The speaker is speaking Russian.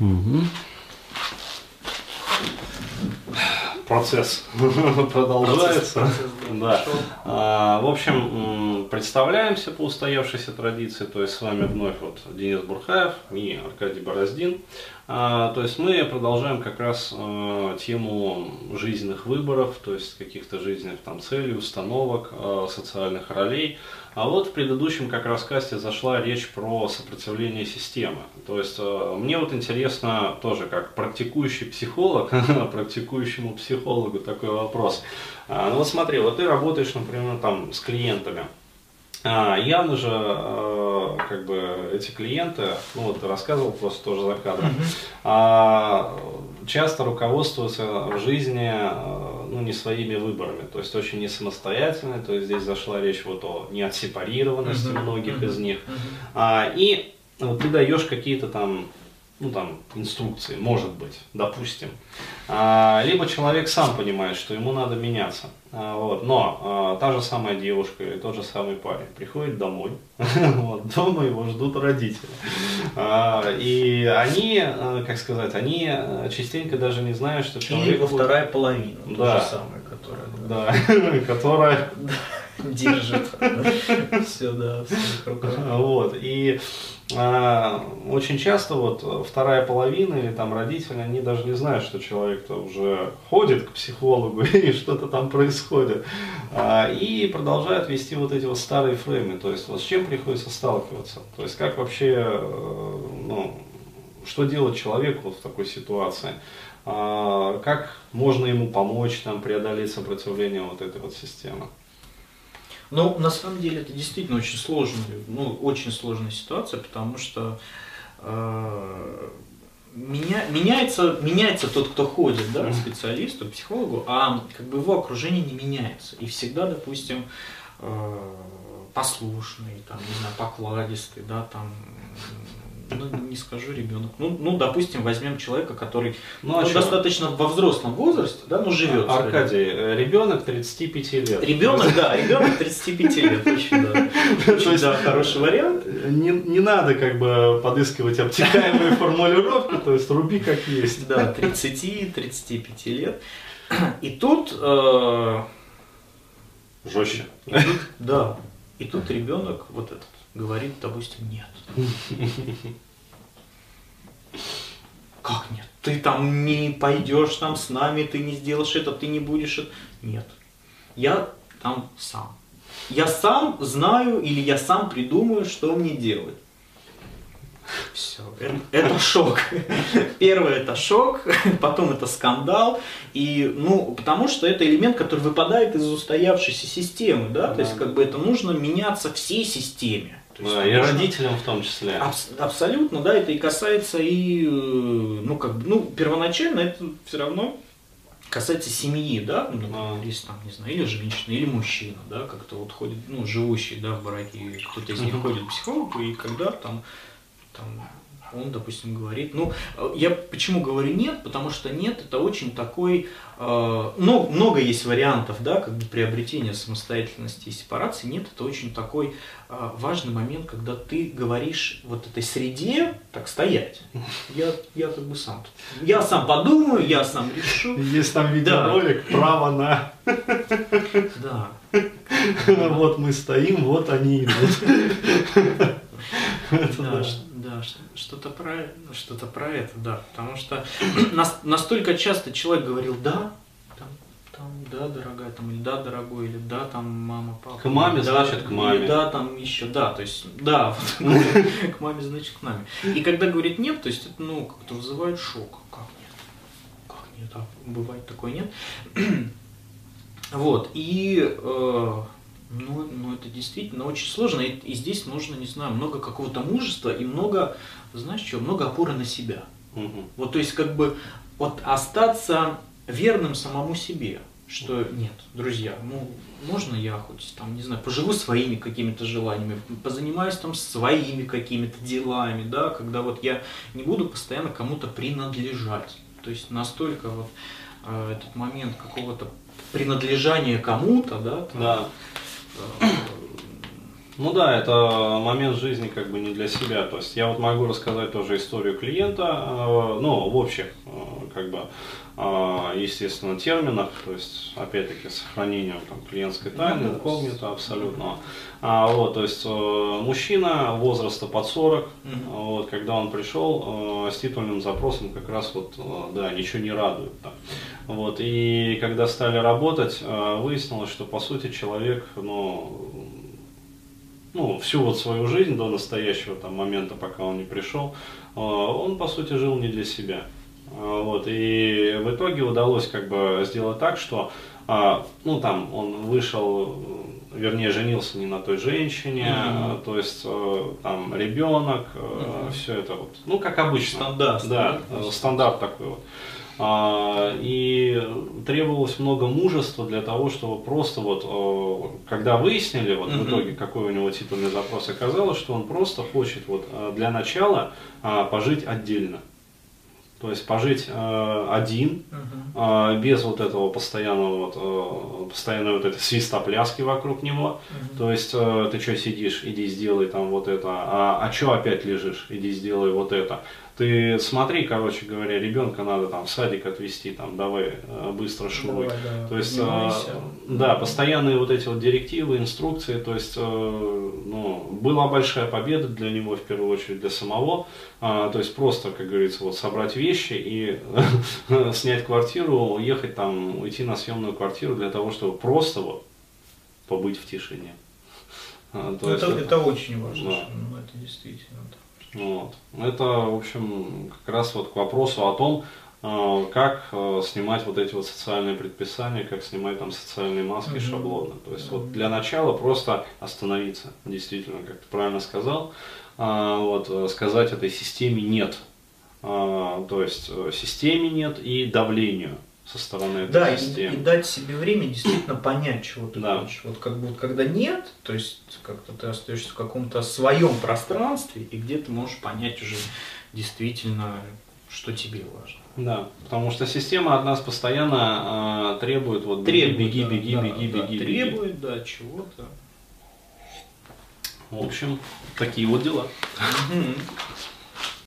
Угу. Процесс продолжается. Да. А, в общем, представляемся по устоявшейся традиции. То есть с вами вновь вот Денис Бурхаев и Аркадий Бороздин. А, то есть мы продолжаем как раз а, тему жизненных выборов, то есть каких-то жизненных там целей, установок, социальных ролей. А вот в предыдущем как раз касте зашла речь про сопротивление системы. То есть мне вот интересно тоже как практикующий психолог, практикующему психологу такой вопрос. А, ну вот смотри, вот ты работаешь, например, там с клиентами. А, явно же, э, как бы, эти клиенты, ну вот ты рассказывал просто тоже за кадром, а, часто руководствуются в жизни э, ну, не своими выборами, то есть очень не самостоятельные, то есть здесь зашла речь вот о неотсепарированности uh-huh. многих uh-huh. из них. Uh-huh. А, и вот ты даешь какие-то там ну там инструкции, может быть, допустим. А, либо человек сам понимает, что ему надо меняться. А, вот, но а, та же самая девушка или тот же самый парень приходит домой, вот, дома его ждут родители. А, и они, а, как сказать, они а, частенько даже не знают, что человек... Или вторая половина, да. то же самое, которая... Да, которая... Держит все, да, в своих руках. Вот, и очень часто вот вторая половина или там родители, они даже не знают, что человек-то уже ходит к психологу и что-то там происходит. А, и продолжают вести вот эти вот старые фреймы. То есть вот с чем приходится сталкиваться. То есть как вообще, э, ну, что делать человеку вот в такой ситуации. А, как можно ему помочь там преодолеть сопротивление вот этой вот системы. Ну, на самом деле это действительно очень сложная, ну, очень сложная ситуация, потому что э, меня, меняется, меняется тот, кто ходит, да, к специалисту, к психологу, а как бы его окружение не меняется. И всегда, допустим, э, послушный, там, не знаю, покладистый, да, там, ну, не скажу ребенок. Ну, ну, допустим, возьмем человека, который ну, ну, достаточно во взрослом возрасте, да, ну, живет. Аркадий, э, ребенок 35 лет. Ребенок, да, ребенок 35 лет, очень, да. Очень, да, хороший вариант. Не, не надо как бы подыскивать обтекаемые формулировки, то есть руби как есть. Да, 30-35 лет. И тут... Э, Жестче. да. И тут ребенок вот этот говорит, допустим, нет. Как нет? Ты там не пойдешь там с нами, ты не сделаешь это, ты не будешь это. Нет. Я там сам. Я сам знаю или я сам придумаю, что мне делать. Все, это, это шок. Первое это шок, потом это скандал. И, ну, потому что это элемент, который выпадает из устоявшейся системы, да, то есть как бы это нужно меняться всей системе. Есть, да, и родителям в том числе. Абс- абсолютно, да, это и касается и, э, ну, как бы, ну, первоначально это все равно касается семьи, да, ну, а. если там, не знаю, или женщина, или мужчина, да, как-то вот ходит, ну, живущий, да, в браке, кто-то из них ходит к психологу, и когда там, там он, допустим, говорит, ну, я почему говорю нет, потому что нет, это очень такой, э, ну, много есть вариантов, да, как бы приобретения самостоятельности и сепарации, нет, это очень такой э, важный момент, когда ты говоришь вот этой среде, так, стоять, я, я как бы сам, я сам подумаю, я сам решу. Есть там видеоролик, да. право на... Да. Вот мы стоим, вот они идут. Да, что-то про, что-то про это, да. Потому что настолько часто человек говорил «да», там, там, да, дорогая, там, или да, дорогой, или да, там, мама, папа. К маме, да, значит, к маме. Или, да, там еще, да, то есть, да, к маме, значит, к маме. И когда говорит нет, то есть, это, ну, как-то вызывает шок. Как нет? Как нет? А бывает такое нет? Вот, и э, ну, ну, это действительно очень сложно. И, и здесь нужно, не знаю, много какого-то мужества и много, знаешь что, много опоры на себя. Угу. Вот, то есть, как бы, вот остаться верным самому себе. Что нет, друзья, ну, можно я хоть там, не знаю, поживу своими какими-то желаниями, позанимаюсь там своими какими-то делами, да, когда вот я не буду постоянно кому-то принадлежать. То есть настолько вот э, этот момент какого-то принадлежания кому-то, да, там, да Ну да, это момент жизни как бы не для себя. То есть я вот могу рассказать тоже историю клиента, э, ну, в общих, э, как бы, э, естественно, терминах, то есть, опять-таки, сохранением там, клиентской тайны, Ну, инкогнито абсолютно. А, вот, то есть, мужчина возраста под 40, вот, когда он пришел с титульным запросом, как раз вот, да, ничего не радует. Да. Вот, и когда стали работать, выяснилось, что, по сути, человек, ну, ну, всю вот свою жизнь до настоящего там момента, пока он не пришел, э, он, по сути, жил не для себя. Э, вот, и в итоге удалось как бы сделать так, что, э, ну, там, он вышел, вернее, женился не на той женщине, mm-hmm. то есть, там, ребенок, mm-hmm. все это вот, ну, как обычно. Стандарт. Да, стандарт такой вот. А, и требовалось много мужества для того, чтобы просто вот, когда выяснили вот в итоге, какой у него титульный запрос, оказалось, что он просто хочет вот для начала а, пожить отдельно. То есть пожить э, один, uh-huh. э, без вот этого постоянного вот, э, постоянной вот этой свистопляски вокруг него. Uh-huh. То есть э, ты что сидишь, иди сделай там вот это, а, а что опять лежишь, иди сделай вот это. Ты смотри, короче говоря, ребенка надо там в садик отвезти, там давай э, быстро шуруй. Давай, да. То есть, э, да, постоянные вот эти вот директивы, инструкции, то есть, э, ну, была большая победа для него в первую очередь, для самого. А, то есть просто, как говорится, вот собрать вещи и снять квартиру, уехать там, уйти на съемную квартиру для того, чтобы просто вот побыть в тишине. А, то это, есть, это, это очень важно, да. ну, это действительно так. Вот. Это, в общем, как раз вот к вопросу о том, э, как э, снимать вот эти вот социальные предписания, как снимать там социальные маски mm-hmm. шаблоны. То есть вот для начала просто остановиться, действительно, как ты правильно сказал, а, вот, э, сказать этой системе нет. То есть системе нет и давлению со стороны этой да, системы. И, и дать себе время действительно понять, чего ты да. хочешь. Вот как бы когда нет, то есть как-то ты остаешься в каком-то своем пространстве, и где ты можешь понять уже действительно, что тебе важно. Да, потому что система от нас постоянно э, требует вот требует, беги, да, беги, да, беги, да, беги, требует, беги. да, чего-то. В общем, такие вот дела.